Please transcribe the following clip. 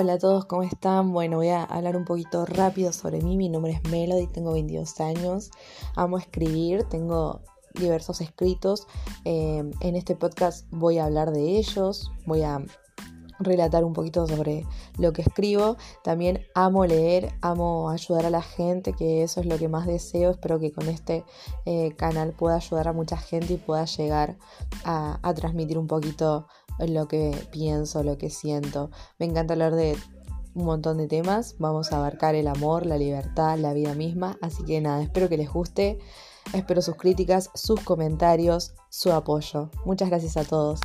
Hola a todos, ¿cómo están? Bueno, voy a hablar un poquito rápido sobre mí. Mi nombre es Melody, tengo 22 años, amo escribir, tengo diversos escritos. Eh, en este podcast voy a hablar de ellos, voy a relatar un poquito sobre lo que escribo. También amo leer, amo ayudar a la gente, que eso es lo que más deseo. Espero que con este eh, canal pueda ayudar a mucha gente y pueda llegar a, a transmitir un poquito lo que pienso, lo que siento. Me encanta hablar de un montón de temas. Vamos a abarcar el amor, la libertad, la vida misma. Así que nada, espero que les guste. Espero sus críticas, sus comentarios, su apoyo. Muchas gracias a todos.